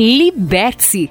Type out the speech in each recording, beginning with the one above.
Liberte-se!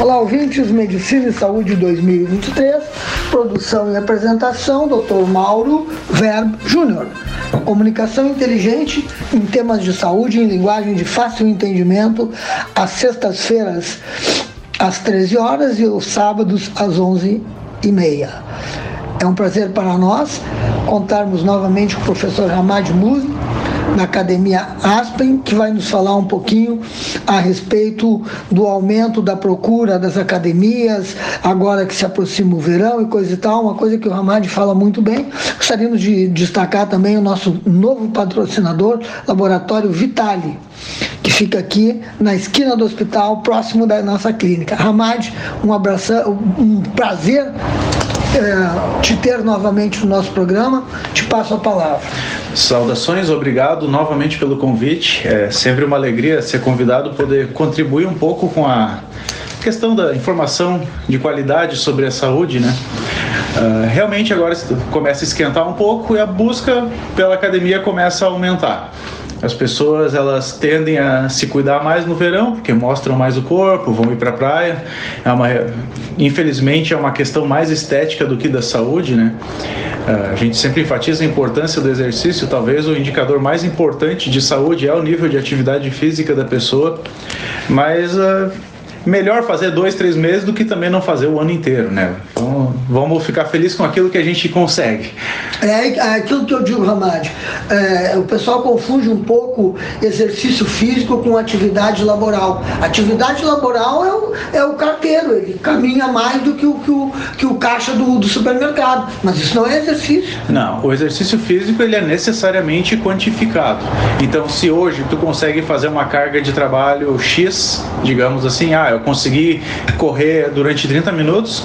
Olá, ouvintes, Medicina e Saúde 2023, produção e apresentação, Dr. Mauro Verb Júnior. Comunicação inteligente em temas de saúde em linguagem de fácil entendimento, às sextas-feiras às 13 horas e aos sábados às 11 e meia. É um prazer para nós contarmos novamente com o professor Hamad Muzi, na Academia Aspen, que vai nos falar um pouquinho a respeito do aumento da procura das academias, agora que se aproxima o verão e coisa e tal, uma coisa que o Hamad fala muito bem. Gostaríamos de destacar também o nosso novo patrocinador, Laboratório Vitale, que fica aqui na esquina do hospital, próximo da nossa clínica. Hamad, um abraço, um prazer é, te ter novamente no nosso programa. Te passo a palavra. Saudações, obrigado novamente pelo convite. É sempre uma alegria ser convidado, poder contribuir um pouco com a questão da informação de qualidade sobre a saúde, né? Uh, realmente agora começa a esquentar um pouco e a busca pela academia começa a aumentar. As pessoas elas tendem a se cuidar mais no verão porque mostram mais o corpo, vão ir para a praia. É uma, infelizmente é uma questão mais estética do que da saúde, né? A gente sempre enfatiza a importância do exercício. Talvez o indicador mais importante de saúde é o nível de atividade física da pessoa, mas uh, melhor fazer dois, três meses do que também não fazer o ano inteiro, né? Então, vamos ficar felizes com aquilo que a gente consegue. É, é aquilo que eu digo, Ramad. É, o pessoal confunde um pouco exercício físico com atividade laboral. Atividade laboral é o, é o carteiro, ele caminha mais do que o, que o, que o caixa do, do supermercado. Mas isso não é exercício. Não, o exercício físico ele é necessariamente quantificado. Então, se hoje tu consegue fazer uma carga de trabalho X, digamos assim, ah, eu consegui correr durante 30 minutos,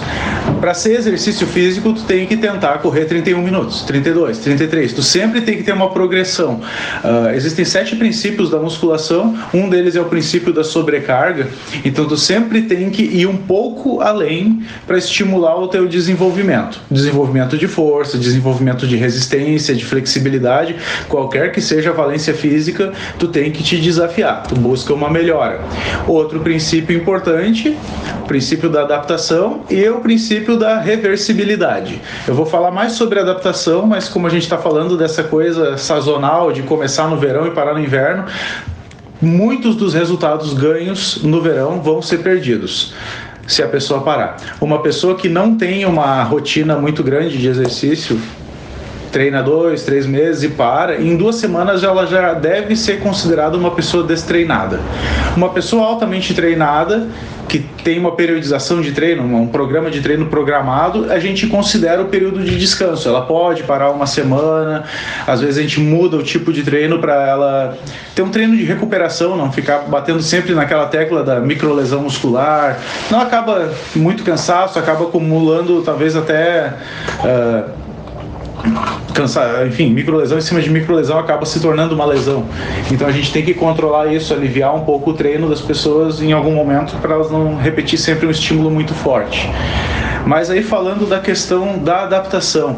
para ser exercício físico, tu tem que tentar correr 31 minutos, 32, 33. Tu sempre tem que ter uma progressão. Uh, existem sete princípios da musculação, um deles é o princípio da sobrecarga, então tu sempre tem que ir um pouco além para estimular o teu desenvolvimento. Desenvolvimento de força, desenvolvimento de resistência, de flexibilidade, qualquer que seja a valência física, tu tem que te desafiar, tu busca uma melhora. Outro princípio importante importante, o princípio da adaptação e o princípio da reversibilidade. Eu vou falar mais sobre adaptação, mas como a gente está falando dessa coisa sazonal de começar no verão e parar no inverno, muitos dos resultados ganhos no verão vão ser perdidos se a pessoa parar. Uma pessoa que não tem uma rotina muito grande de exercício, treina dois, três meses e para, em duas semanas ela já deve ser considerada uma pessoa destreinada. Uma pessoa altamente treinada que tem uma periodização de treino, um programa de treino programado, a gente considera o período de descanso. Ela pode parar uma semana, às vezes a gente muda o tipo de treino para ela ter um treino de recuperação, não ficar batendo sempre naquela tecla da microlesão muscular. Não acaba muito cansaço, acaba acumulando talvez até. Uh, cansar, enfim, microlesão em cima de microlesão acaba se tornando uma lesão. Então a gente tem que controlar isso, aliviar um pouco o treino das pessoas em algum momento para elas não repetir sempre um estímulo muito forte. Mas aí falando da questão da adaptação,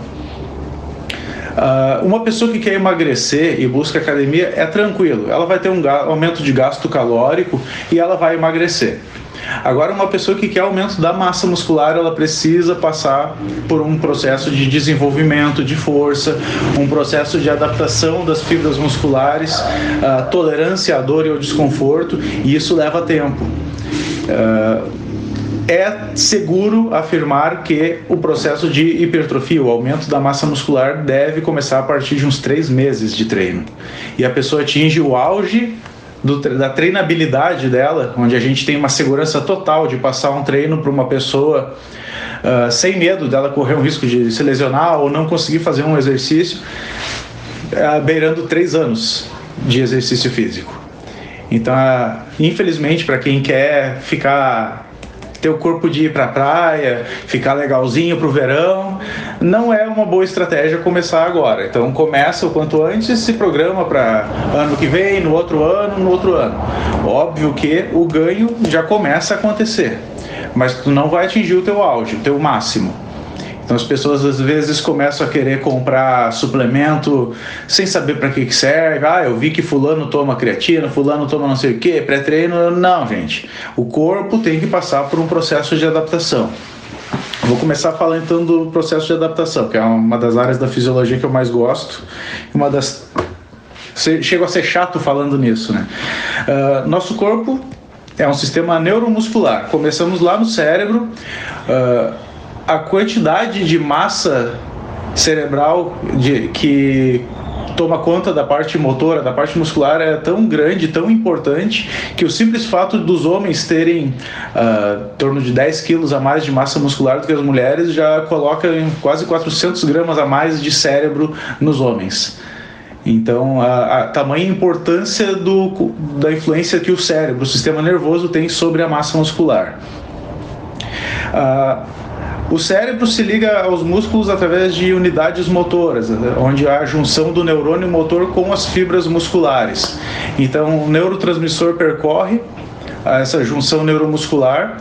Uh, uma pessoa que quer emagrecer e busca academia é tranquilo, ela vai ter um aumento de gasto calórico e ela vai emagrecer. Agora, uma pessoa que quer aumento da massa muscular, ela precisa passar por um processo de desenvolvimento de força, um processo de adaptação das fibras musculares, a tolerância à dor e ao desconforto, e isso leva tempo. Uh, é seguro afirmar que o processo de hipertrofia, o aumento da massa muscular, deve começar a partir de uns três meses de treino. E a pessoa atinge o auge do, da treinabilidade dela, onde a gente tem uma segurança total de passar um treino para uma pessoa uh, sem medo dela correr um risco de se lesionar ou não conseguir fazer um exercício, uh, beirando três anos de exercício físico. Então, uh, infelizmente, para quem quer ficar ter o corpo de ir para a praia, ficar legalzinho para o verão, não é uma boa estratégia começar agora. Então começa o quanto antes, se programa para ano que vem, no outro ano, no outro ano. Óbvio que o ganho já começa a acontecer, mas tu não vai atingir o teu auge, o teu máximo. Então as pessoas às vezes começam a querer comprar suplemento sem saber para que, que serve. Ah, eu vi que fulano toma creatina, fulano toma não sei o que, pré-treino. Não, gente. O corpo tem que passar por um processo de adaptação. Vou começar falando então do processo de adaptação, que é uma das áreas da fisiologia que eu mais gosto, uma das chego a ser chato falando nisso, né? Uh, nosso corpo é um sistema neuromuscular. Começamos lá no cérebro. Uh, a quantidade de massa cerebral de, que toma conta da parte motora, da parte muscular é tão grande, tão importante, que o simples fato dos homens terem uh, em torno de 10 quilos a mais de massa muscular do que as mulheres já coloca quase 400 gramas a mais de cérebro nos homens. Então, a, a tamanha importância do, da influência que o cérebro, o sistema nervoso, tem sobre a massa muscular. Uh, o cérebro se liga aos músculos através de unidades motoras, onde há a junção do neurônio motor com as fibras musculares. Então, o neurotransmissor percorre essa junção neuromuscular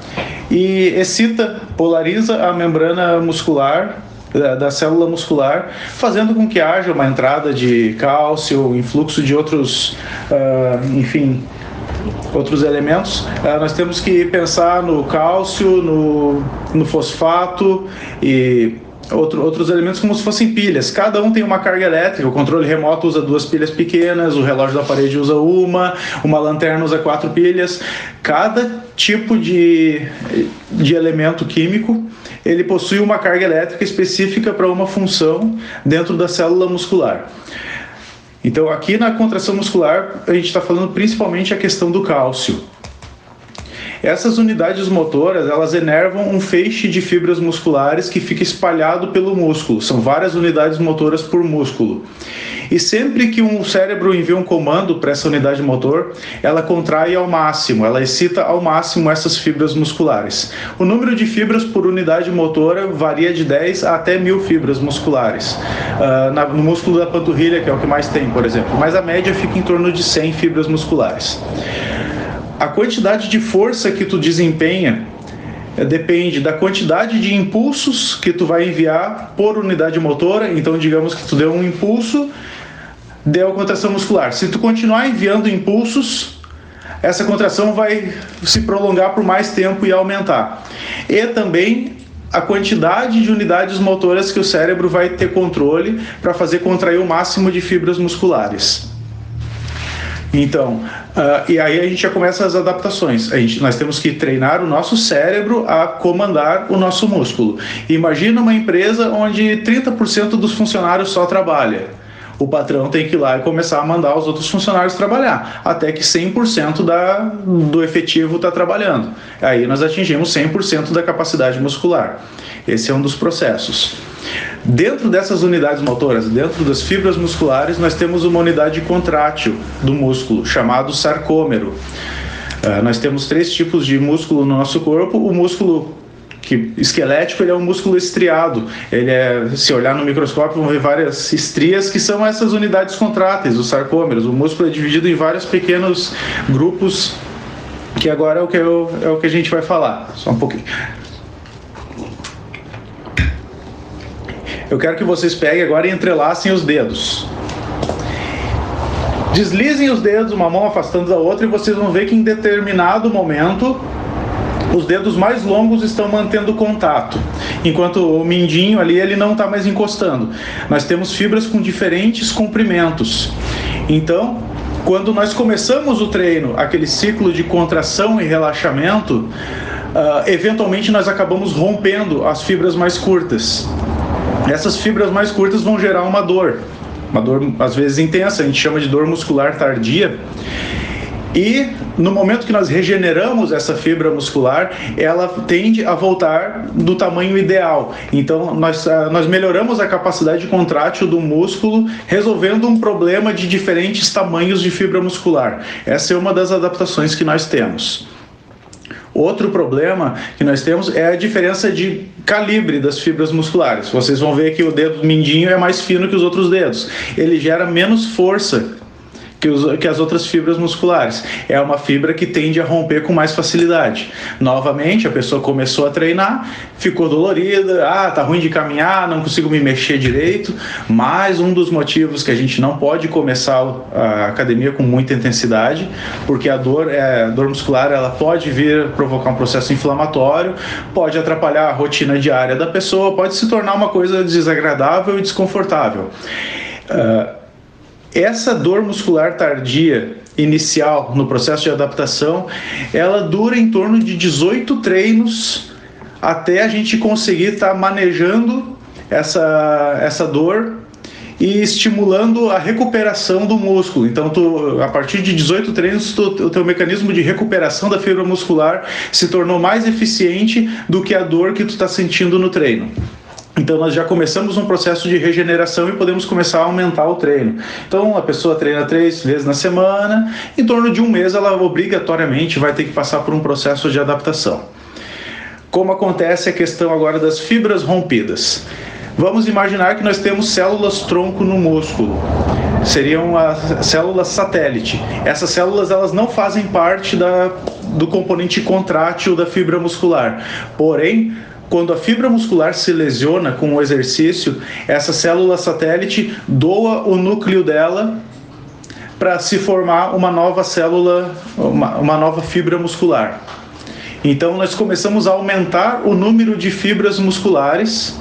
e excita, polariza a membrana muscular da, da, célula muscular, fazendo com que haja uma entrada de cálcio, influxo de outros, uh, enfim, outros elementos. Uh, nós temos que pensar no cálcio, no, no fosfato e Outro, outros elementos como se fossem pilhas. Cada um tem uma carga elétrica. O controle remoto usa duas pilhas pequenas, o relógio da parede usa uma, uma lanterna usa quatro pilhas. Cada tipo de, de elemento químico ele possui uma carga elétrica específica para uma função dentro da célula muscular. Então, aqui na contração muscular, a gente está falando principalmente a questão do cálcio. Essas unidades motoras, elas enervam um feixe de fibras musculares que fica espalhado pelo músculo. São várias unidades motoras por músculo. E sempre que um cérebro envia um comando para essa unidade motor, ela contrai ao máximo, ela excita ao máximo essas fibras musculares. O número de fibras por unidade motora varia de 10 a até mil fibras musculares. Uh, no músculo da panturrilha, que é o que mais tem, por exemplo, mas a média fica em torno de 100 fibras musculares a quantidade de força que tu desempenha eh, depende da quantidade de impulsos que tu vai enviar por unidade motora. Então, digamos que tu deu um impulso, deu contração muscular. Se tu continuar enviando impulsos, essa contração vai se prolongar por mais tempo e aumentar. E também a quantidade de unidades motoras que o cérebro vai ter controle para fazer contrair o máximo de fibras musculares. Então, uh, e aí a gente já começa as adaptações. A gente, nós temos que treinar o nosso cérebro a comandar o nosso músculo. Imagina uma empresa onde 30% dos funcionários só trabalha o patrão tem que ir lá e começar a mandar os outros funcionários trabalhar, até que 100% da, do efetivo está trabalhando. Aí nós atingimos 100% da capacidade muscular. Esse é um dos processos. Dentro dessas unidades motoras, dentro das fibras musculares, nós temos uma unidade contrátil do músculo, chamado sarcômero. Uh, nós temos três tipos de músculo no nosso corpo. O músculo que esquelético ele é um músculo estriado. Ele é, se olhar no microscópio, vão ver várias estrias que são essas unidades contráteis, os sarcômeros. O músculo é dividido em vários pequenos grupos, que agora é o que, eu, é o que a gente vai falar. Só um pouquinho. Eu quero que vocês peguem agora e entrelacem os dedos. Deslizem os dedos, uma mão afastando da outra, e vocês vão ver que em determinado momento os dedos mais longos estão mantendo contato, enquanto o mindinho ali ele não está mais encostando. Nós temos fibras com diferentes comprimentos. Então, quando nós começamos o treino, aquele ciclo de contração e relaxamento, uh, eventualmente nós acabamos rompendo as fibras mais curtas. Essas fibras mais curtas vão gerar uma dor, uma dor às vezes intensa, a gente chama de dor muscular tardia. E no momento que nós regeneramos essa fibra muscular, ela tende a voltar do tamanho ideal. Então, nós, ah, nós melhoramos a capacidade contrátil do músculo, resolvendo um problema de diferentes tamanhos de fibra muscular. Essa é uma das adaptações que nós temos. Outro problema que nós temos é a diferença de calibre das fibras musculares. Vocês vão ver que o dedo mindinho é mais fino que os outros dedos. Ele gera menos força que, os, que as outras fibras musculares. É uma fibra que tende a romper com mais facilidade. Novamente, a pessoa começou a treinar, ficou dolorida, ah, tá ruim de caminhar, não consigo me mexer direito. Mais um dos motivos que a gente não pode começar a academia com muita intensidade, porque a dor, é, a dor muscular ela pode vir provocar um processo inflamatório, pode atrapalhar a rotina diária da pessoa, pode se tornar uma coisa desagradável e desconfortável. Uh, essa dor muscular tardia inicial no processo de adaptação, ela dura em torno de 18 treinos até a gente conseguir estar tá manejando essa, essa dor e estimulando a recuperação do músculo. Então, tu, a partir de 18 treinos, tu, o teu mecanismo de recuperação da fibra muscular se tornou mais eficiente do que a dor que tu está sentindo no treino. Então nós já começamos um processo de regeneração e podemos começar a aumentar o treino. Então a pessoa treina três vezes na semana, em torno de um mês ela obrigatoriamente vai ter que passar por um processo de adaptação. Como acontece a questão agora das fibras rompidas? Vamos imaginar que nós temos células tronco no músculo. Seriam as células satélite. Essas células elas não fazem parte da, do componente contrátil da fibra muscular. Porém, quando a fibra muscular se lesiona com o exercício, essa célula satélite doa o núcleo dela para se formar uma nova célula, uma, uma nova fibra muscular. Então nós começamos a aumentar o número de fibras musculares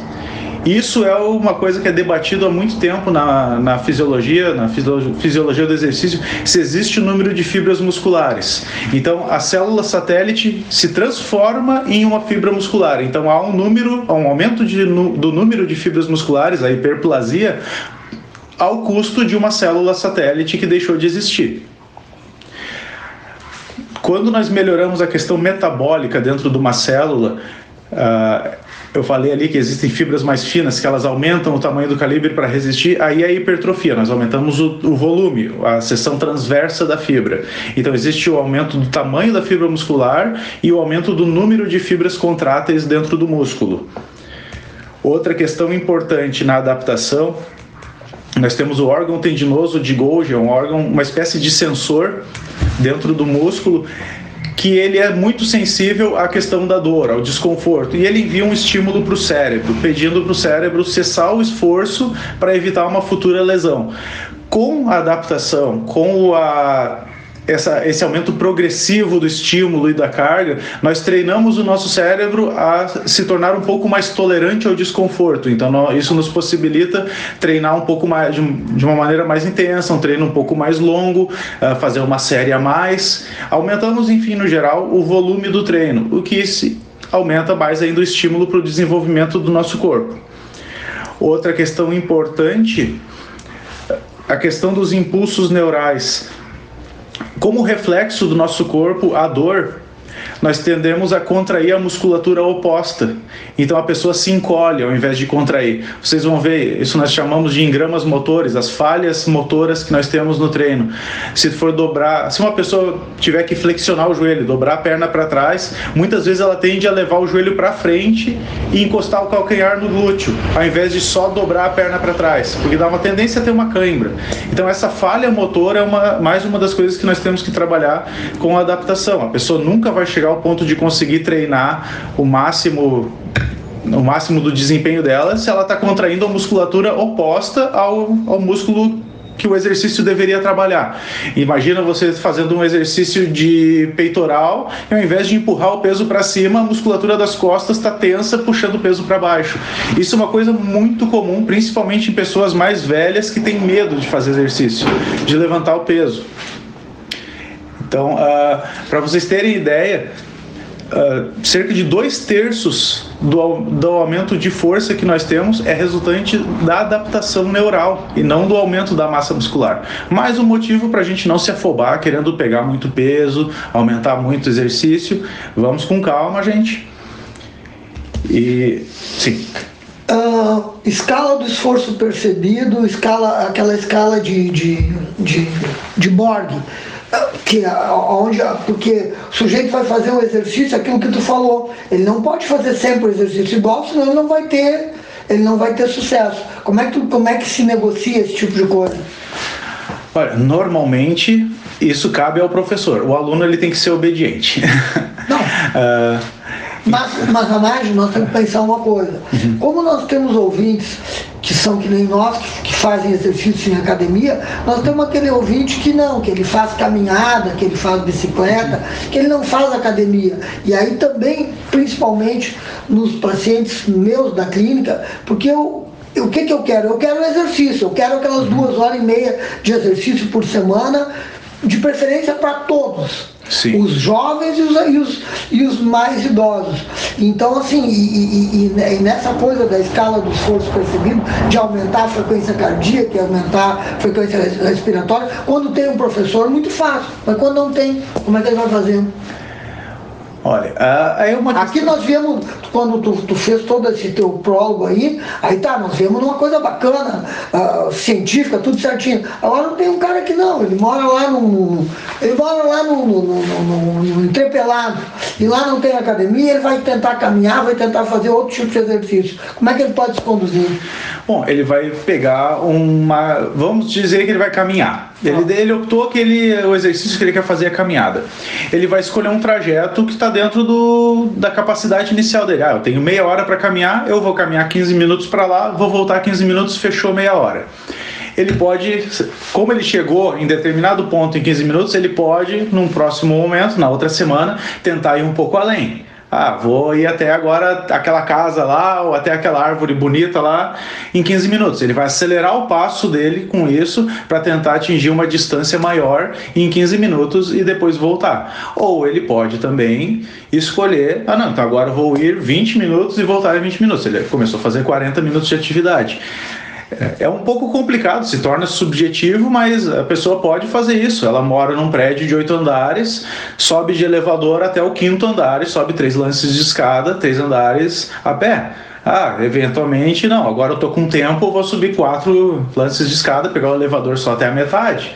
isso é uma coisa que é debatido há muito tempo na, na fisiologia, na fisiologia do exercício, se existe o número de fibras musculares. Então, a célula satélite se transforma em uma fibra muscular. Então, há um número, há um aumento de, do número de fibras musculares, a hiperplasia, ao custo de uma célula satélite que deixou de existir. Quando nós melhoramos a questão metabólica dentro de uma célula, uh, eu falei ali que existem fibras mais finas que elas aumentam o tamanho do calibre para resistir, aí é hipertrofia, nós aumentamos o, o, volume, a seção transversa da fibra. Então existe o aumento do tamanho da fibra muscular e o aumento do número de fibras contráteis dentro do músculo. Outra questão importante na adaptação, nós temos o órgão tendinoso de Golgi, é um órgão, uma espécie de sensor dentro do músculo que ele é muito sensível à questão da dor, ao desconforto, e ele envia um estímulo para o cérebro, pedindo para o cérebro cessar o esforço para evitar uma futura lesão. Com a adaptação, com a essa, esse aumento progressivo do estímulo e da carga, nós treinamos o nosso cérebro a se tornar um pouco mais tolerante ao desconforto. Então, isso nos possibilita treinar um pouco mais, de uma maneira mais intensa, um treino um pouco mais longo, uh, fazer uma série a mais. Aumentamos, enfim, no geral, o volume do treino, o que se aumenta mais ainda o estímulo para o desenvolvimento do nosso corpo. Outra questão importante, a questão dos impulsos neurais como reflexo do nosso corpo, a dor nós tendemos a contrair a musculatura oposta. Então a pessoa se encolhe ao invés de contrair. Vocês vão ver, isso nós chamamos de engramas motores, as falhas motoras que nós temos no treino. Se for dobrar, se uma pessoa tiver que flexionar o joelho, dobrar a perna para trás, muitas vezes ela tende a levar o joelho para frente e encostar o calcanhar no glúteo, ao invés de só dobrar a perna para trás, porque dá uma tendência a ter uma cãibra. Então essa falha motora é uma, mais uma das coisas que nós temos que trabalhar com a adaptação. A pessoa nunca vai chegar ao ponto de conseguir treinar o máximo o máximo do desempenho dela se ela está contraindo a musculatura oposta ao, ao músculo que o exercício deveria trabalhar. Imagina você fazendo um exercício de peitoral e ao invés de empurrar o peso para cima, a musculatura das costas está tensa, puxando o peso para baixo. Isso é uma coisa muito comum, principalmente em pessoas mais velhas que têm medo de fazer exercício, de levantar o peso. Então, uh, para vocês terem ideia, uh, cerca de dois terços do, do aumento de força que nós temos é resultante da adaptação neural e não do aumento da massa muscular. Mais um motivo para a gente não se afobar querendo pegar muito peso, aumentar muito exercício. Vamos com calma, gente. E sim. Uh, escala do esforço percebido, escala, aquela escala de, de, de, de Borg que onde porque o sujeito vai fazer um exercício aquilo que tu falou. Ele não pode fazer sempre o exercício igual senão ele não vai ter ele não vai ter sucesso. Como é que tu, como é que se negocia esse tipo de coisa? Olha, normalmente isso cabe ao professor. O aluno ele tem que ser obediente. Não. Uh, Mas, mas Anage, nós temos que pensar uma coisa. Uhum. Como nós temos ouvintes que são que nem nós, que fazem exercício em academia, nós temos aquele ouvinte que não, que ele faz caminhada, que ele faz bicicleta, que ele não faz academia. E aí também, principalmente nos pacientes meus da clínica, porque eu, o que, que eu quero? Eu quero exercício, eu quero aquelas duas horas e meia de exercício por semana, de preferência para todos. Sim. os jovens e os, e os, e, os, mais idosos. Então, assim, e, e, e, nessa coisa da escala do esforço percebido, de aumentar a frequência cardíaca e aumentar a frequência respiratória, quando tem um professor, muito fácil. Mas quando não tem, como é que ele vai fazendo? Olha, aí é uma Aqui nós viemos, quando tu, tu, fez todo esse teu prólogo aí, aí tá, nós viemos numa coisa bacana, uh, científica, tudo certinho. Agora não tem um cara que não, ele mora lá no. Ele mora lá no, no, no, no Entrepelado. E lá não tem academia, ele vai tentar caminhar, vai tentar fazer outro tipo de exercício. Como é que ele pode se conduzir? Bom, ele vai pegar uma. Vamos dizer que ele vai caminhar. Ele, ele optou que ele, o exercício que ele quer fazer é caminhada. Ele vai escolher um trajeto que está dentro do, da capacidade inicial dele. Ah, eu tenho meia hora para caminhar, eu vou caminhar 15 minutos para lá, vou voltar 15 minutos, fechou meia hora ele pode, como ele chegou em determinado ponto em 15 minutos, ele pode, num próximo momento, na outra semana, tentar ir um pouco além. Ah, vou ir até agora aquela casa lá, ou até aquela árvore bonita lá, em 15 minutos. Ele vai acelerar o passo dele com isso para tentar atingir uma distância maior em 15 minutos e depois voltar. Ou ele pode também escolher, ah não, então agora vou ir 20 minutos e voltar em 20 minutos. Ele começou a fazer 40 minutos de atividade. É um pouco complicado, se torna subjetivo, mas a pessoa pode fazer isso. Ela mora num prédio de oito andares, sobe de elevador até o quinto andar e sobe três lances de escada, três andares a pé. Ah, eventualmente, não, agora eu tô com tempo, vou subir quatro lances de escada, pegar o elevador só até a metade.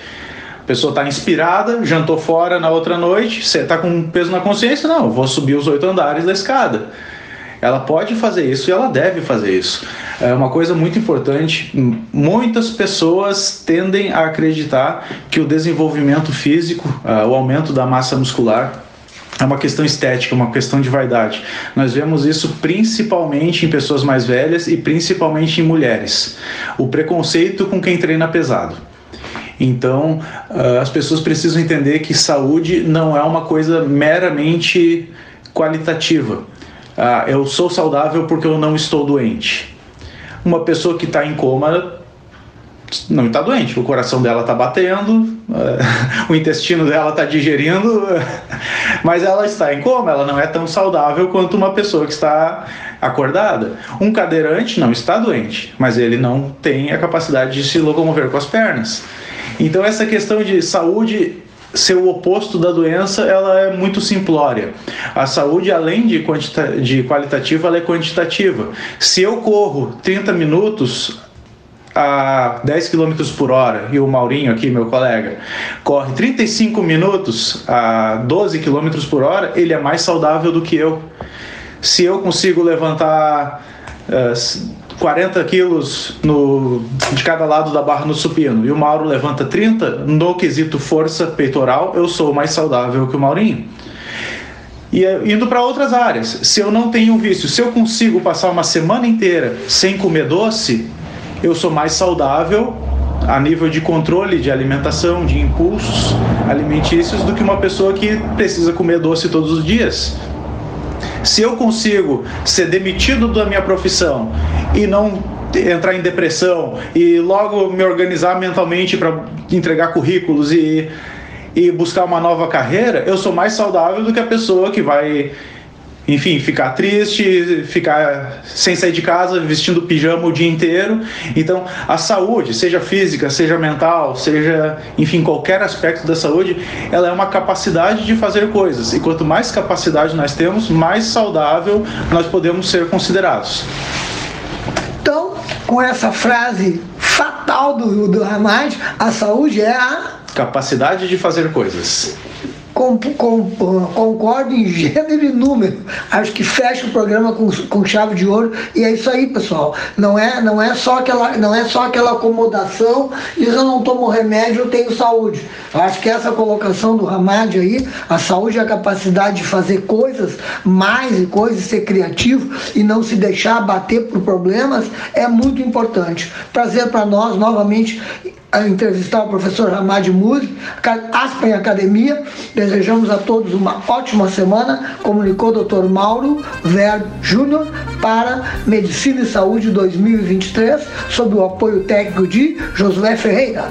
A pessoa está inspirada, jantou fora na outra noite, você está com peso na consciência, não, vou subir os oito andares da escada. Ela pode fazer isso e ela deve fazer isso. É uma coisa muito importante. Muitas pessoas tendem a acreditar que o desenvolvimento físico, uh, o aumento da massa muscular, é uma questão estética, uma questão de vaidade. Nós vemos isso principalmente em pessoas mais velhas e principalmente em mulheres. O preconceito com quem treina pesado. Então, uh, as pessoas precisam entender que saúde não é uma coisa meramente qualitativa ah, eu sou saudável porque eu não estou doente. Uma pessoa que está em coma não está doente, o coração dela está batendo, o intestino dela está digerindo, mas ela está em coma, ela não é tão saudável quanto uma pessoa que está acordada. Um cadeirante não está doente, mas ele não tem a capacidade de se locomover com as pernas. Então essa questão de saúde ser o oposto da doença, ela é muito simplória. A saúde, além de, de qualitativa, ela é quantitativa. Se eu corro 30 minutos a 10 km por hora e o Maurinho aqui, meu colega, corre 35 minutos a 12 km por hora, ele é mais saudável do que eu. Se eu consigo levantar 40 quilos no, de cada lado da barra no supino e o Mauro levanta 30, no quesito força peitoral, eu sou mais saudável que o Maurinho. E eh, indo para outras áreas, se eu não tenho vício, se eu consigo passar uma semana inteira sem comer doce, eu sou mais saudável a nível de controle de alimentação, de impulsos alimentícios, do que uma pessoa que precisa comer doce todos os dias. Se eu consigo ser demitido da minha profissão e não entrar em depressão e logo me organizar mentalmente para entregar currículos e, e buscar uma nova carreira, eu sou mais saudável do que a pessoa que vai enfim, ficar triste, ficar sem sair de casa, vestindo pijama o dia inteiro. Então, a saúde, seja física, seja mental, seja, enfim, qualquer aspecto da saúde, ela é uma capacidade de fazer coisas. E quanto mais capacidade nós temos, mais saudável nós podemos ser considerados. Então, com essa frase fatal do, do Hamad, a saúde é a capacidade de fazer coisas com, com, concordo em gênero e número. Acho que fecha o programa com, com chave de ouro e é isso aí, pessoal. Não é, não é só aquela, não é só aquela acomodação, diz eu não tomo remédio, eu tenho saúde. Acho que essa colocação do Ramad aí, a saúde é a capacidade de fazer coisas, mais e coisas, ser criativo e não se deixar bater por problemas é muito importante. Prazer para nós novamente a entrevistar o professor Ramad Muri, Aspen Academia. Desejamos a todos uma ótima semana, comunicou o Dr. Mauro Verbo Júnior para Medicina e Saúde 2023, sob o apoio técnico de Josué Ferreira.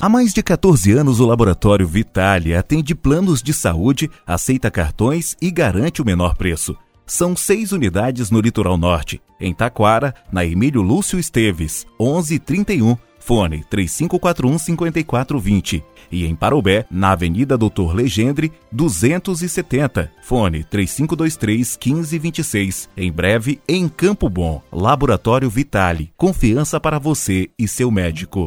Há mais de 14 anos, o Laboratório Vitale atende planos de saúde, aceita cartões e garante o menor preço. São seis unidades no litoral norte, em Taquara, na Emílio Lúcio Esteves, 1131, fone 3541-5420. E em Parobé, na Avenida Doutor Legendre, 270, fone 3523-1526. Em breve, em Campo Bom, Laboratório Vitale. Confiança para você e seu médico.